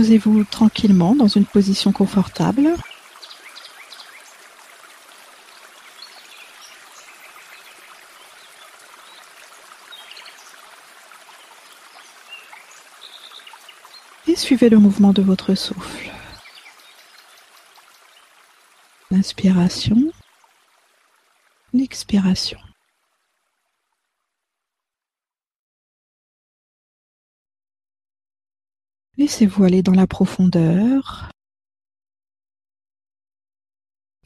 Posez-vous tranquillement dans une position confortable. Et suivez le mouvement de votre souffle. L'inspiration, l'expiration. Laissez-vous aller dans la profondeur,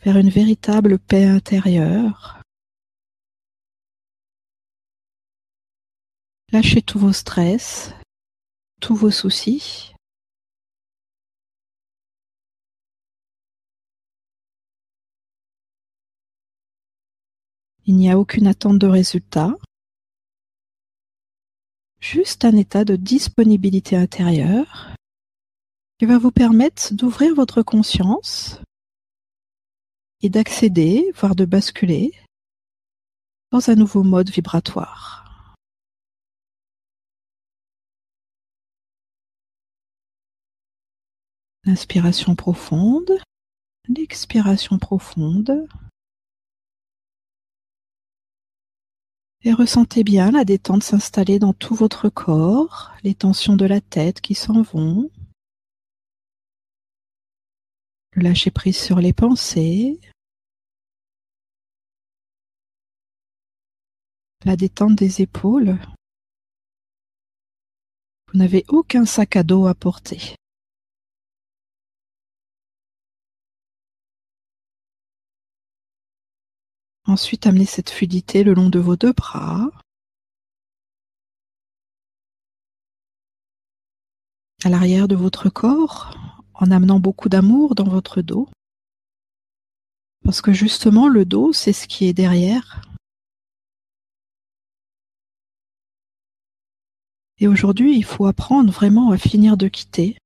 vers une véritable paix intérieure. Lâchez tous vos stress, tous vos soucis. Il n'y a aucune attente de résultat, juste un état de disponibilité intérieure qui va vous permettre d'ouvrir votre conscience et d'accéder, voire de basculer, dans un nouveau mode vibratoire. L'inspiration profonde, l'expiration profonde. Et ressentez bien la détente s'installer dans tout votre corps, les tensions de la tête qui s'en vont. Le lâcher prise sur les pensées. La détente des épaules. Vous n'avez aucun sac à dos à porter. Ensuite, amenez cette fluidité le long de vos deux bras. À l'arrière de votre corps, en amenant beaucoup d'amour dans votre dos. Parce que justement, le dos, c'est ce qui est derrière. Et aujourd'hui, il faut apprendre vraiment à finir de quitter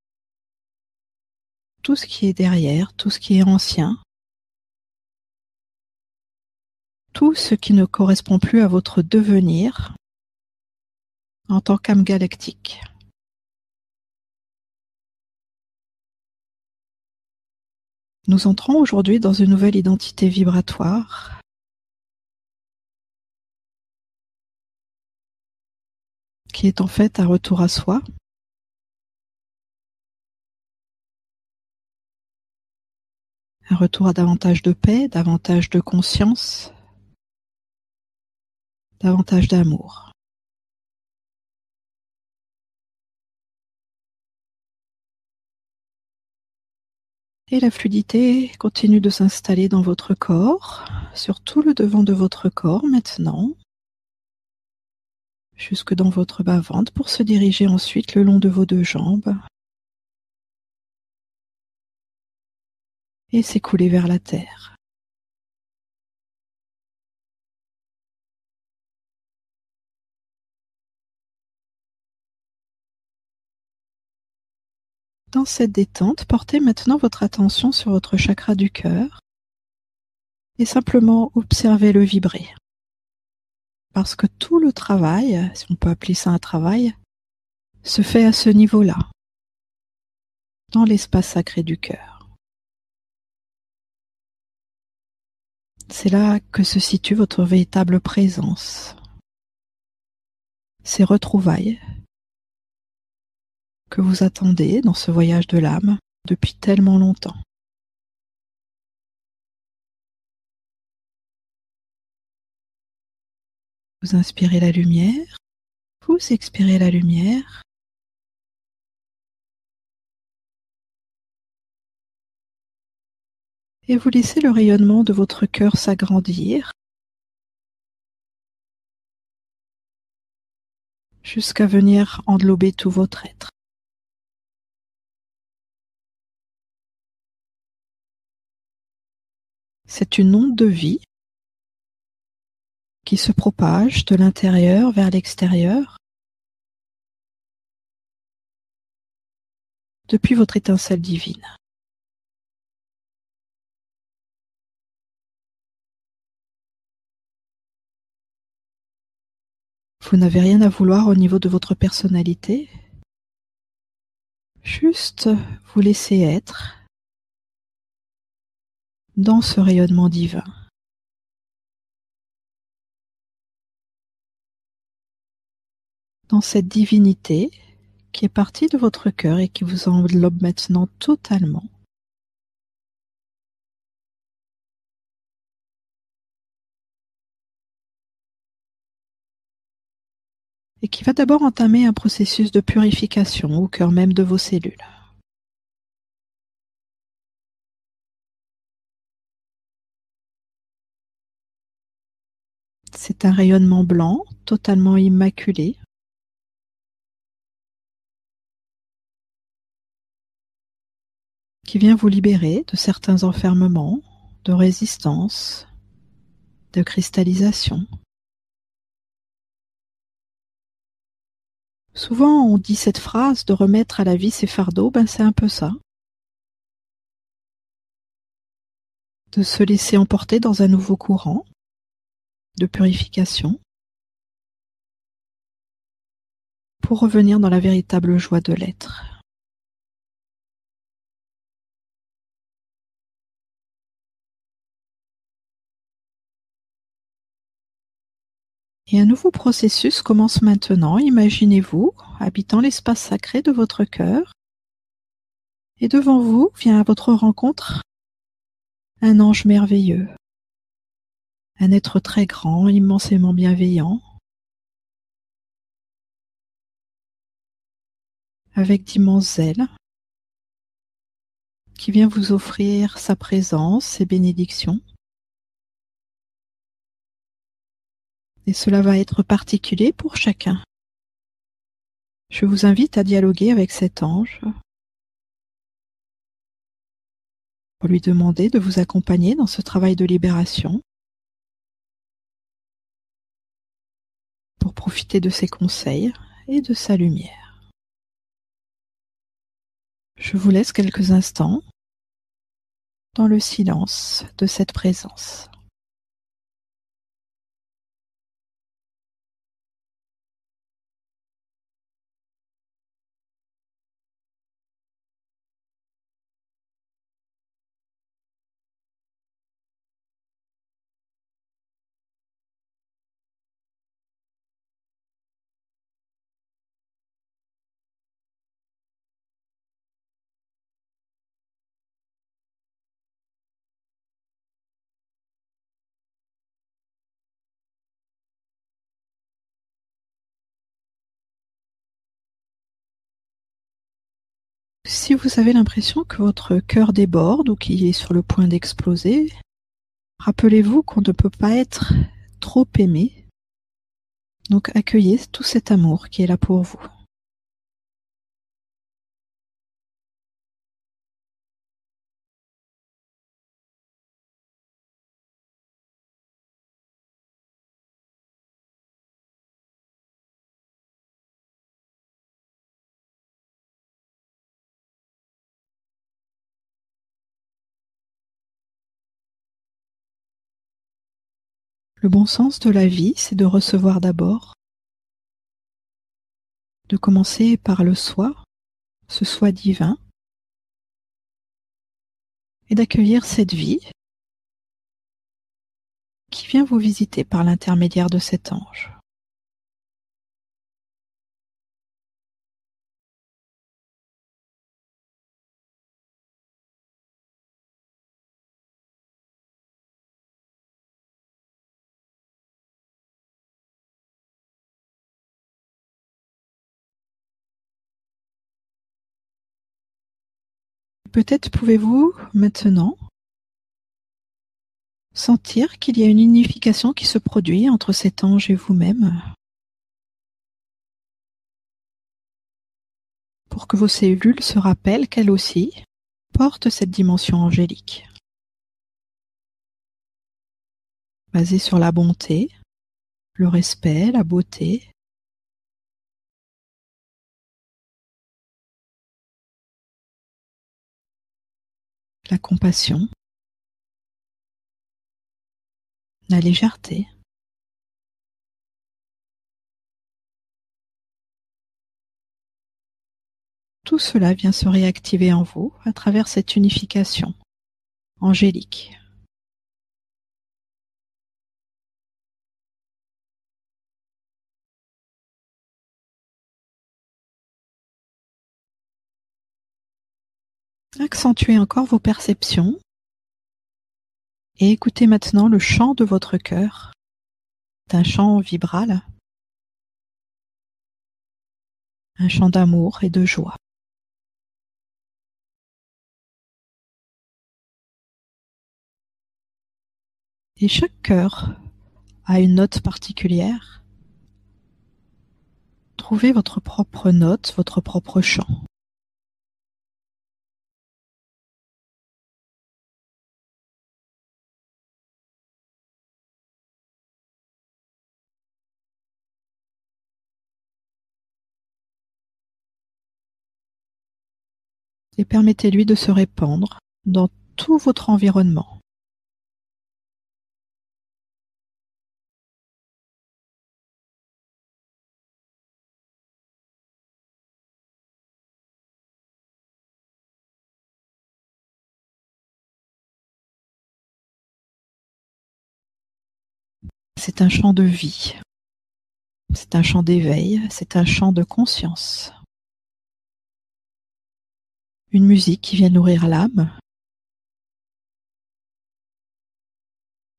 tout ce qui est derrière, tout ce qui est ancien, tout ce qui ne correspond plus à votre devenir en tant qu'âme galactique. Nous entrons aujourd'hui dans une nouvelle identité vibratoire qui est en fait un retour à soi. Un retour à davantage de paix, davantage de conscience, davantage d'amour. Et la fluidité continue de s'installer dans votre corps, sur tout le devant de votre corps maintenant, jusque dans votre bas-ventre pour se diriger ensuite le long de vos deux jambes et s'écouler vers la terre. Cette détente, portez maintenant votre attention sur votre chakra du cœur et simplement observez-le vibrer. Parce que tout le travail, si on peut appeler ça un travail, se fait à ce niveau-là, dans l'espace sacré du cœur. C'est là que se situe votre véritable présence, ces retrouvailles que vous attendez dans ce voyage de l'âme depuis tellement longtemps. Vous inspirez la lumière, vous expirez la lumière. Et vous laissez le rayonnement de votre cœur s'agrandir jusqu'à venir englober tout votre être. C'est une onde de vie qui se propage de l'intérieur vers l'extérieur depuis votre étincelle divine. Vous n'avez rien à vouloir au niveau de votre personnalité. Juste vous laisser être dans ce rayonnement divin. Dans cette divinité qui est partie de votre cœur et qui vous enveloppe maintenant totalement. et qui va d'abord entamer un processus de purification au cœur même de vos cellules. C'est un rayonnement blanc, totalement immaculé. qui vient vous libérer de certains enfermements, de résistance, de cristallisation. Souvent on dit cette phrase de remettre à la vie ses fardeaux, ben c'est un peu ça. De se laisser emporter dans un nouveau courant de purification pour revenir dans la véritable joie de l'être. Et un nouveau processus commence maintenant. Imaginez-vous habitant l'espace sacré de votre cœur. Et devant vous vient à votre rencontre un ange merveilleux, un être très grand, immensément bienveillant, avec d'immenses ailes, qui vient vous offrir sa présence, ses bénédictions. et cela va être particulier pour chacun. Je vous invite à dialoguer avec cet ange pour lui demander de vous accompagner dans ce travail de libération, profiter de ses conseils et de sa lumière. Je vous laisse quelques instants dans le silence de cette présence. Si vous avez l'impression que votre cœur déborde ou qu'il est sur le point d'exploser, rappelez-vous qu'on ne peut pas être trop aimé. Donc accueillez tout cet amour qui est là pour vous. Le bon sens de la vie, c'est de recevoir d'abord, de commencer par le soi, ce soi divin, et d'accueillir cette vie qui vient vous visiter par l'intermédiaire de cet ange. Peut-être pouvez-vous maintenant sentir qu'il y a une unification qui se produit entre cet ange et vous-même pour que vos cellules se rappellent qu'elles aussi portent cette dimension angélique. Basée sur la bonté, le respect, la beauté, la compassion, la légèreté. tout cela vient se réactiver en vous à travers cette unification angélique. Accentuez encore vos perceptions et écoutez maintenant le chant de votre cœur. C'est un chant vibral, un chant d'amour et de joie. Et chaque cœur a une note particulière. Trouvez votre propre note, votre propre chant. Et permettez-lui de se répandre dans tout votre environnement. C'est un chant de vie, c'est un chant d'éveil, c'est un chant de conscience une musique qui vient nourrir l'âme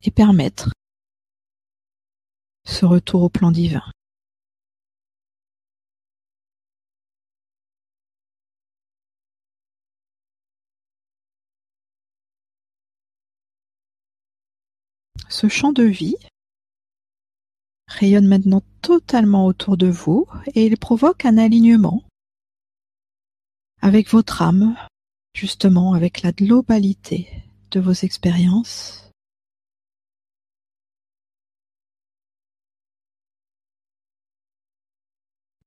et permettre ce retour au plan divin. Ce champ de vie rayonne maintenant totalement autour de vous et il provoque un alignement avec votre âme, justement avec la globalité de vos expériences.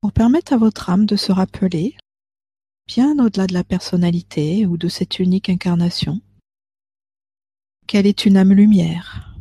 Pour permettre à votre âme de se rappeler, bien au-delà de la personnalité ou de cette unique incarnation, qu'elle est une âme lumière,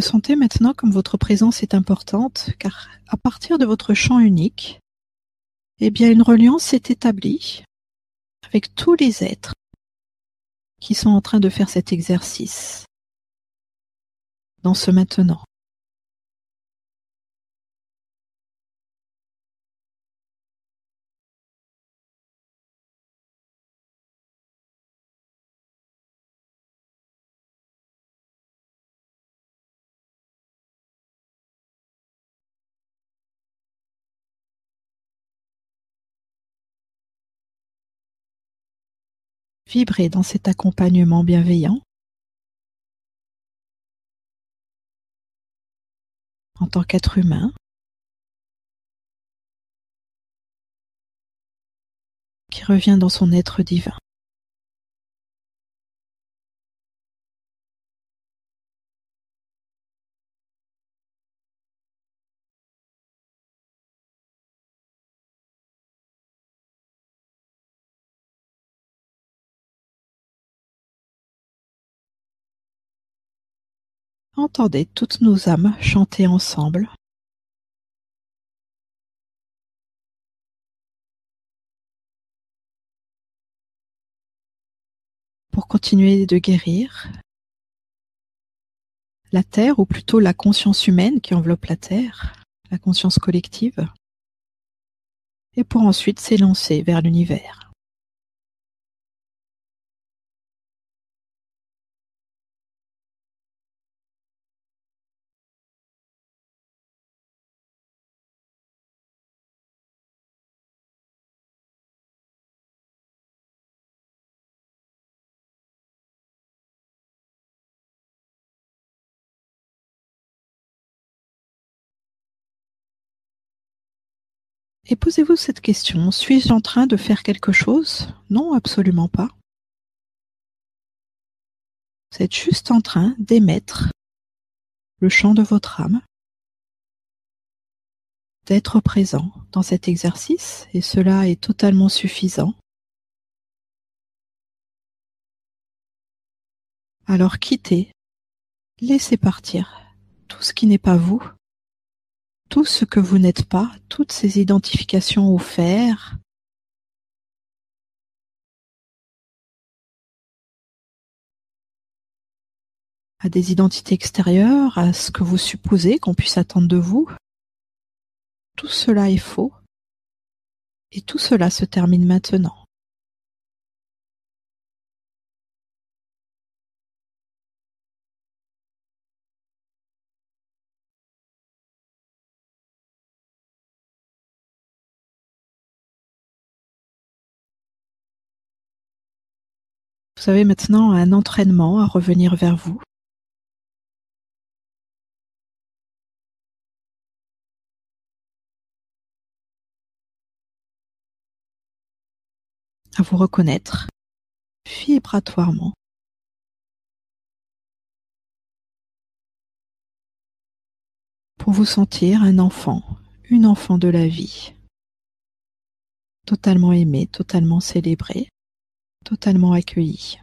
Ressentez maintenant comme votre présence est importante, car à partir de votre champ unique, eh bien une reliance s'est établie avec tous les êtres qui sont en train de faire cet exercice dans ce maintenant. Vibrez dans cet accompagnement bienveillant en tant qu'être humain qui revient dans son être divin. Entendez toutes nos âmes chanter ensemble. Pour continuer de guérir la Terre, ou plutôt la conscience humaine qui enveloppe la Terre, la conscience collective, et pour ensuite s'élancer vers l'univers. Et posez-vous cette question, suis-je en train de faire quelque chose? Non, absolument pas. Vous êtes juste en train d'émettre le chant de votre âme, d'être présent dans cet exercice, et cela est totalement suffisant. Alors quittez, laissez partir tout ce qui n'est pas vous, tout ce que vous n'êtes pas, toutes ces identifications faire, à des identités extérieures, à ce que vous supposez qu'on puisse attendre de vous. Tout cela est faux. Et tout cela se termine maintenant. Vous avez maintenant un entraînement à revenir vers vous. à vous reconnaître vibratoirement. Pour vous sentir un enfant, une enfant de la vie, totalement aimé, totalement célébré, totalement accueilli.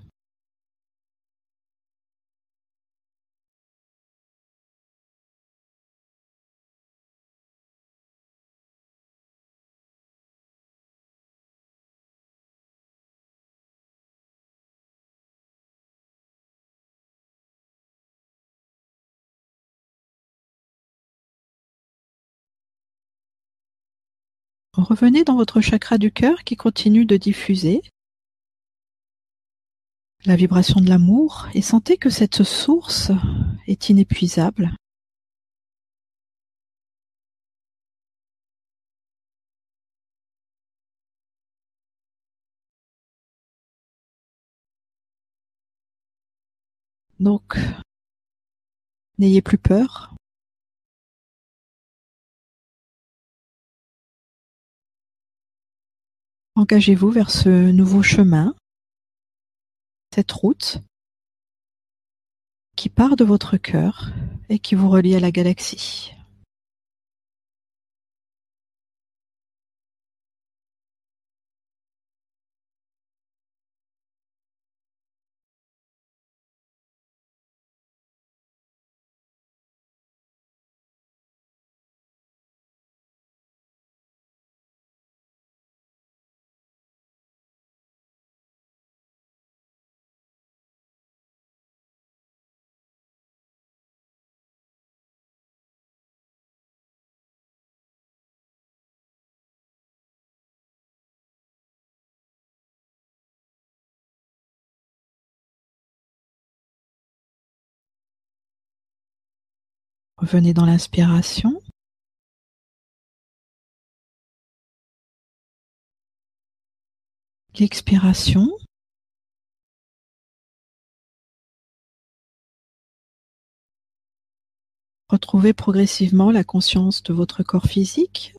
Revenez dans votre chakra du cœur qui continue de diffuser la vibration de l'amour et sentez que cette source est inépuisable. Donc, n'ayez plus peur, Engagez-vous vers ce nouveau chemin, cette route qui part de votre cœur et qui vous relie à la galaxie. Revenez dans l'inspiration. L'expiration. Retrouvez progressivement la conscience de votre corps physique,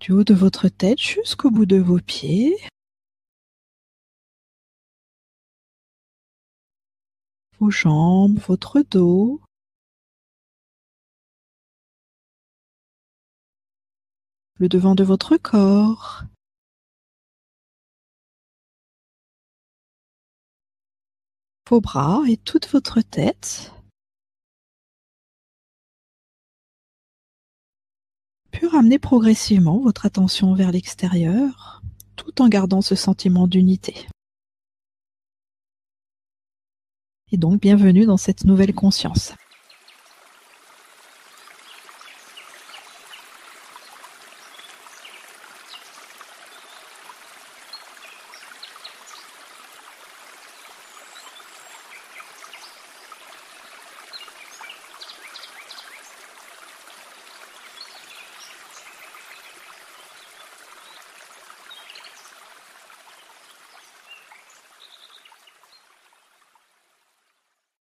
du haut de votre tête jusqu'au bout de vos pieds. Vos jambes, votre dos, le devant de votre corps. Vos bras et toute votre tête. Puis ramener progressivement votre attention vers l'extérieur tout en gardant ce sentiment d'unité. Et donc bienvenue dans cette nouvelle conscience.